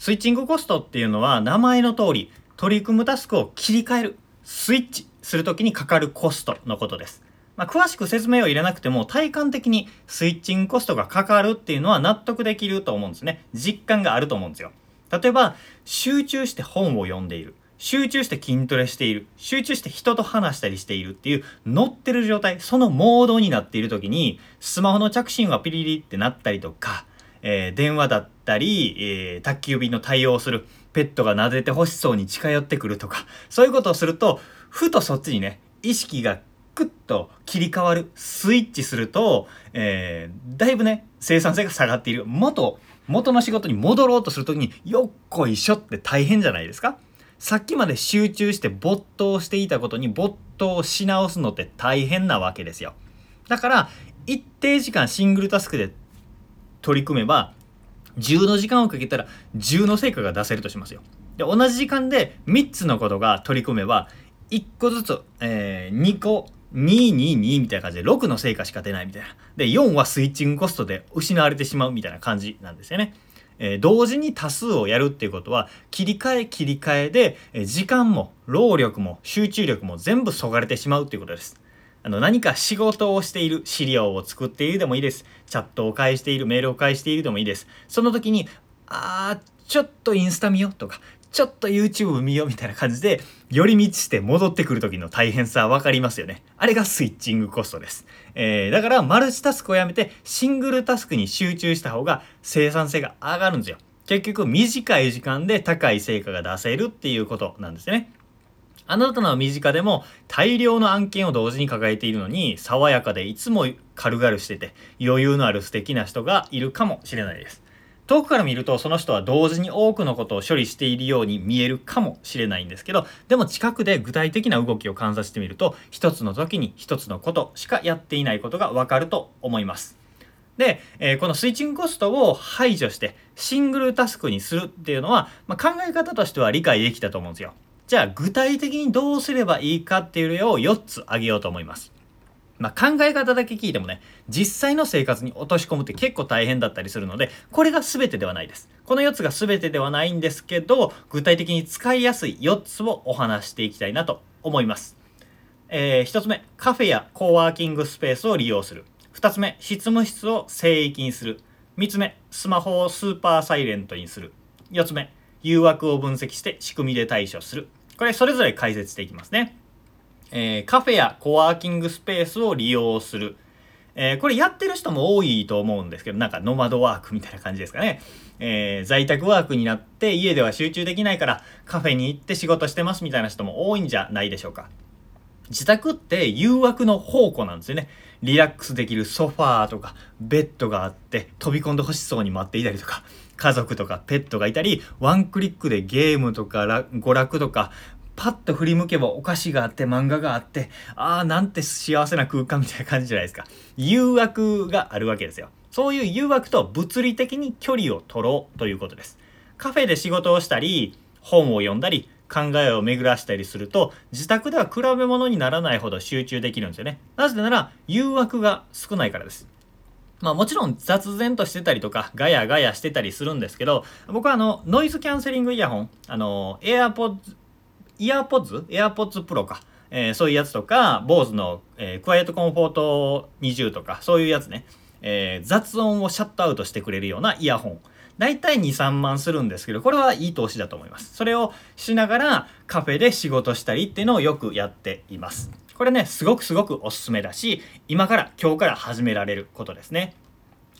スイッチングコストっていうのは名前の通り取り組むタスクを切り替えるスイッチする時にかかるコストのことです。まあ、詳しく説明を入れなくても体感的にスイッチングコストがかかるっていうのは納得できると思うんですね。実感があると思うんですよ。例えば、集中して本を読んでいる。集中して筋トレしている。集中して人と話したりしているっていう乗ってる状態、そのモードになっている時に、スマホの着信はピリリってなったりとか、えー、電話だったり、えー、宅急便の対応をする。ペットが撫でて欲しそうに近寄ってくるとか、そういうことをすると、ふとそっちにね、意識がクッと切り替わる、スイッチすると、えー、だいぶね、生産性が下がっている。元、元の仕事に戻ろうとするときに、よっこいしょって大変じゃないですかさっきまで集中して没頭していたことに没頭し直すのって大変なわけですよ。だから、一定時間シングルタスクで取り組めば、10の時間をかけたら10の成果が出せるとしますよ。で同じ時間で3つのことが取り組めば1個ずつ、えー、2個222みたいな感じで6の成果しか出ないみたいな。で4はスイッチングコストで失われてしまうみたいな感じなんですよね。えー、同時に多数をやるっていうことは切り替え切り替えで、え、時間も労力も集中力も全部そがれてしまうっていうことです。あの何か仕事をしている資料を作っているでもいいです。チャットを返している、メールを返しているでもいいです。その時に、あー、ちょっとインスタ見ようとか、ちょっと YouTube 見ようみたいな感じで、寄り道して戻ってくる時の大変さわかりますよね。あれがスイッチングコストです。えー、だからマルチタスクをやめてシングルタスクに集中した方が生産性が上がるんですよ。結局短い時間で高い成果が出せるっていうことなんですね。あなたの身近でも大量の案件を同時に抱えているのに、爽やかでいつも軽々してて余裕のある素敵な人がいるかもしれないです。遠くから見るとその人は同時に多くのことを処理しているように見えるかもしれないんですけど、でも近くで具体的な動きを観察してみると、一つの時に一つのことしかやっていないことがわかると思います。で、えー、このスイッチングコストを排除してシングルタスクにするっていうのは、まあ、考え方としては理解できたと思うんですよ。じゃあ具体的にどうすればいいかっていう例を4つ挙げようと思います。まあ、考え方だけ聞いてもね、実際の生活に落とし込むって結構大変だったりするので、これが全てではないです。この4つが全てではないんですけど、具体的に使いやすい4つをお話していきたいなと思います。えー、1つ目、カフェやコワーキングスペースを利用する。2つ目、執務室を聖域にする。3つ目、スマホをスーパーサイレントにする。4つ目、誘惑を分析して仕組みで対処する。これそれぞれ解説していきますね。えー、カフェやコワーキングスペースを利用する。えー、これやってる人も多いと思うんですけど、なんかノマドワークみたいな感じですかね。えー、在宅ワークになって家では集中できないからカフェに行って仕事してますみたいな人も多いんじゃないでしょうか。自宅って誘惑の宝庫なんですよね。リラックスできるソファーとかベッドがあって飛び込んでほしそうに待っていたりとか家族とかペットがいたり、ワンクリックでゲームとか娯楽とか、パッと振り向けばお菓子があって漫画があって、ああ、なんて幸せな空間みたいな感じじゃないですか。誘惑があるわけですよ。そういう誘惑と物理的に距離を取ろうということです。カフェで仕事をしたり、本を読んだり、考えを巡らしたりすると、自宅では比べ物にならないほど集中できるんですよね。なぜなら、誘惑が少ないからです。まあもちろん雑然としてたりとかガヤガヤしてたりするんですけど僕はあのノイズキャンセリングイヤホンあの AirPods イヤーポッズ ?AirPods Pro か。えー、そういうやつとか、BOSE の、えー、クワイエットコンフォート20とか、そういうやつね。えー、雑音をシャットアウトしてくれるようなイヤホン。だいたい2、3万するんですけど、これはいい投資だと思います。それをしながらカフェで仕事したりっていうのをよくやっています。これね、すごくすごくおすすめだし、今から、今日から始められることですね。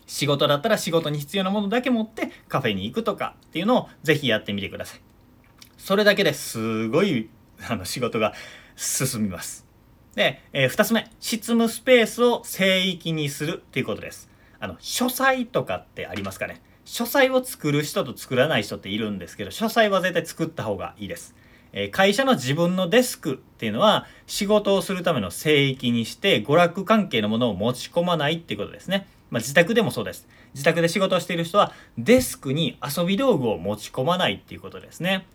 仕事だったら仕事に必要なものだけ持ってカフェに行くとかっていうのをぜひやってみてください。それだけですごいあの仕事が進みます。で、えー、2つ目、執務スペースを聖域にするっていうことです。あの、書斎とかってありますかね書斎を作る人と作らない人っているんですけど、書斎は絶対作った方がいいです。え会社の自分のデスクっていうのは仕事をするための聖域にして娯楽関係のものを持ち込まないっていうことですね。まあ、自宅でもそうです。自宅で仕事をしている人はデスクに遊び道具を持ち込まないっていうことですね。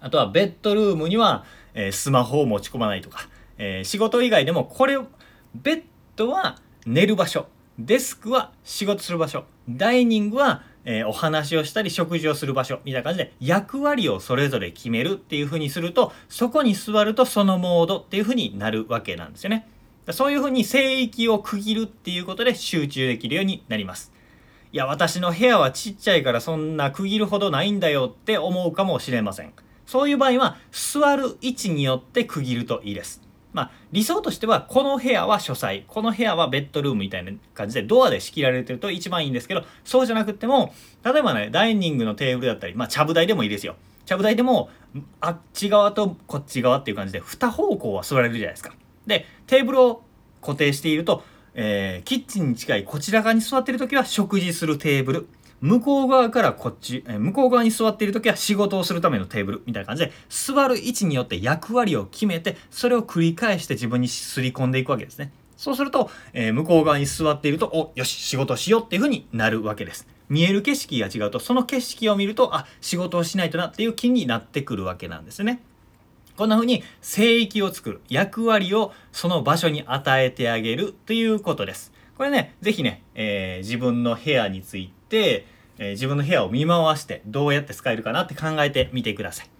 あとはベッドルームには、え、スマホを持ち込まないとか、え、仕事以外でもこれを、ベッドは寝る場所、デスクは仕事する場所、ダイニングはえー、お話をしたり食事をする場所みたいな感じで役割をそれぞれ決めるっていう風にするとそこに座るとそのモードっていう風になるわけなんですよね。そういう風に聖域を区切るっていうことで集中できるようになります。いや、私の部屋はちっちゃいからそんな区切るほどないんだよって思うかもしれません。そういう場合は座る位置によって区切るといいです。まあ、理想としてはこの部屋は書斎この部屋はベッドルームみたいな感じでドアで仕切られてると一番いいんですけどそうじゃなくても例えばねダイニングのテーブルだったりまあちゃぶ台でもいいですよ。ちゃぶ台でもあっち側とこっち側っていう感じで2方向は座れるじゃないですか。でテーブルを固定していると、えー、キッチンに近いこちら側に座ってる時は食事するテーブル。向こう側からこっち、え向こう側に座っている時は仕事をするためのテーブルみたいな感じで座る位置によって役割を決めてそれを繰り返して自分にすり込んでいくわけですね。そうすると、えー、向こう側に座っていると、お、よし、仕事しようっていう風になるわけです。見える景色が違うと、その景色を見ると、あ、仕事をしないとなっていう気になってくるわけなんですね。こんな風に聖域を作る、役割をその場所に与えてあげるということです。これね、ぜひね、えー、自分の部屋について、えー、自分の部屋を見回してどうやって使えるかなって考えてみてください。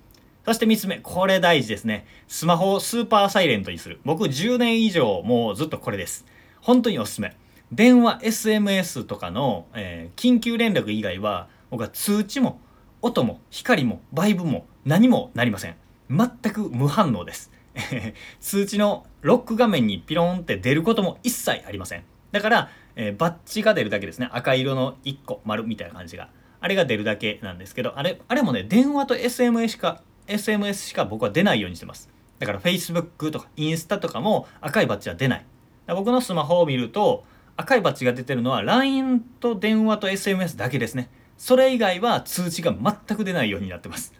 そして3つ目、これ大事ですね。スマホをスーパーサイレントにする。僕10年以上もうずっとこれです。本当におすすめ。電話、SMS とかの、えー、緊急連絡以外は僕は通知も音も光もバイブも何もなりません。全く無反応です。通知のロック画面にピロンって出ることも一切ありません。だから、えー、バッジが出るだけですね。赤色の1個丸みたいな感じが。あれが出るだけなんですけど、あれ、あれもね、電話と SMS しか、SMS しか僕は出ないようにしてます。だから Facebook とかインスタとかも赤いバッジは出ない。僕のスマホを見ると、赤いバッジが出てるのは LINE と電話と SMS だけですね。それ以外は通知が全く出ないようになってます。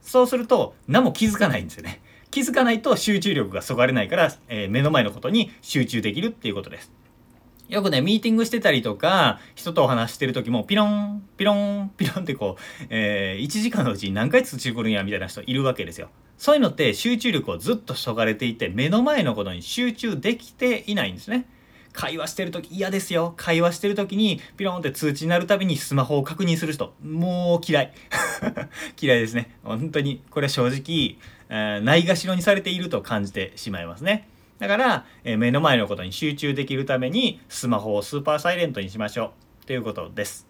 そうすると何も気づかないんですよね。気づかないと集中力がそがれないから、えー、目の前のことに集中できるっていうことです。よくね、ミーティングしてたりとか、人とお話してる時も、ピロン、ピロン、ピロンってこう、えー、1時間のうちに何回通知来るんや、みたいな人いるわけですよ。そういうのって集中力をずっとそがれていて、目の前のことに集中できていないんですね。会話してる時嫌ですよ。会話してる時にピロンって通知になるたびにスマホを確認する人。もう嫌い。嫌いですね。本当に、これは正直、えー、ないがしろにされていると感じてしまいますね。だから、えー、目の前のことに集中できるためにスマホをスーパーサイレントにしましょうということです。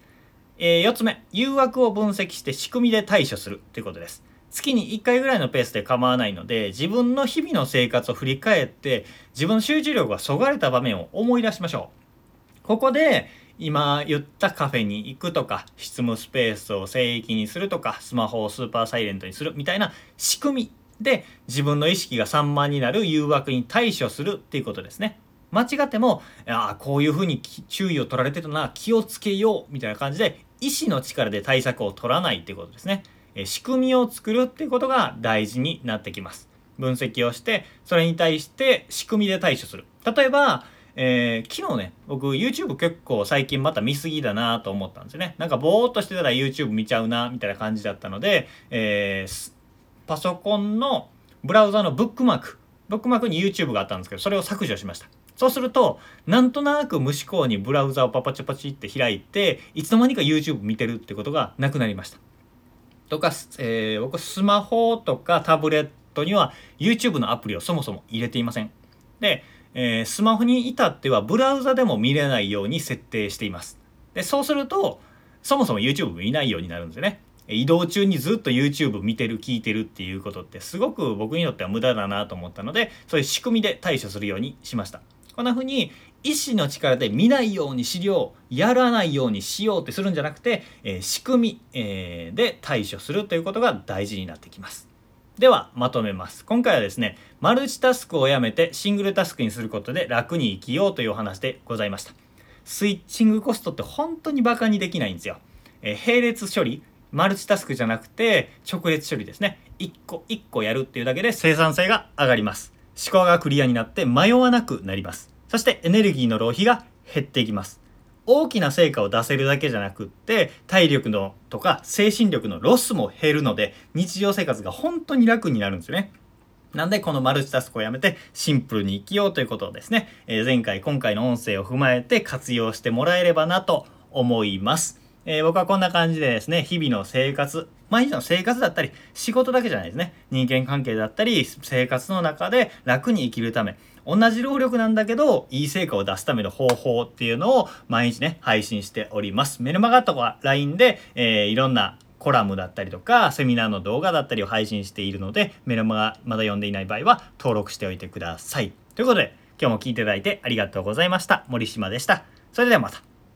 えー、4つ目、誘惑を分析して仕組みで対処するということです。月に1回ぐらいのペースで構わないので自分の日々の生活を振り返って自分の集中力がそがれた場面を思い出しましょう。ここで今言ったカフェに行くとか執務スペースを聖域にするとかスマホをスーパーサイレントにするみたいな仕組みで自分の意識が散漫になる誘惑に対処するっていうことですね。間違っても、ああ、こういうふうに注意を取られてるな、気をつけようみたいな感じで、意志の力で対策を取らないっていうことですね。仕組みを作るっていうことが大事になってきます。分析をして、それに対して仕組みで対処する。例えば、えー、昨日ね、僕 YouTube 結構最近また見すぎだなと思ったんですよね。なんかぼーっとしてたら YouTube 見ちゃうな、みたいな感じだったので、えー、パソコンのブラウザのブックマーク、ブックマークに YouTube があったんですけど、それを削除しました。そうすると、なんとなく無思考にブラウザをパパチャパチって開いて、いつの間にか YouTube 見てるってことがなくなりました。とか、えー、僕スマホとかタブレットには YouTube のアプリをそもそも入れていません。で、えー、スマホに至ってはブラウザでも見れないように設定しています。で、そうすると、そもそも YouTube 見ないようになるんですよね。移動中にずっと YouTube 見てる聞いてるっていうことってすごく僕にとっては無駄だなと思ったのでそういう仕組みで対処するようにしました。こんな風に意志の力で見ないようにしようやらないようにしようってするんじゃなくて、えー、仕組み、えー、で対処するということが大事になってきます。ではまとめます。今回はですねマルチタスクをやめてシングルタスクにすることで楽に生きようというお話でございました。スイッチングコストって本当にバカにできないんですよ、えー、並列処理マルチタスクじゃなくて直列処理ですね。一個一個やるっていうだけで生産性が上がります。思考がクリアになって迷わなくなります。そしてエネルギーの浪費が減っていきます。大きな成果を出せるだけじゃなくって体力のとか精神力のロスも減るので日常生活が本当に楽になるんですよね。なんでこのマルチタスクをやめてシンプルに生きようということをですね、えー、前回今回の音声を踏まえて活用してもらえればなと思います。えー、僕はこんな感じでですね、日々の生活、毎日の生活だったり、仕事だけじゃないですね。人間関係だったり、生活の中で楽に生きるため、同じ労力なんだけど、いい成果を出すための方法っていうのを毎日ね、配信しております。メルマガとか LINE で、えー、いろんなコラムだったりとか、セミナーの動画だったりを配信しているので、メルマガまだ読んでいない場合は登録しておいてください。ということで、今日も聞いていただいてありがとうございました。森島でした。それではまた。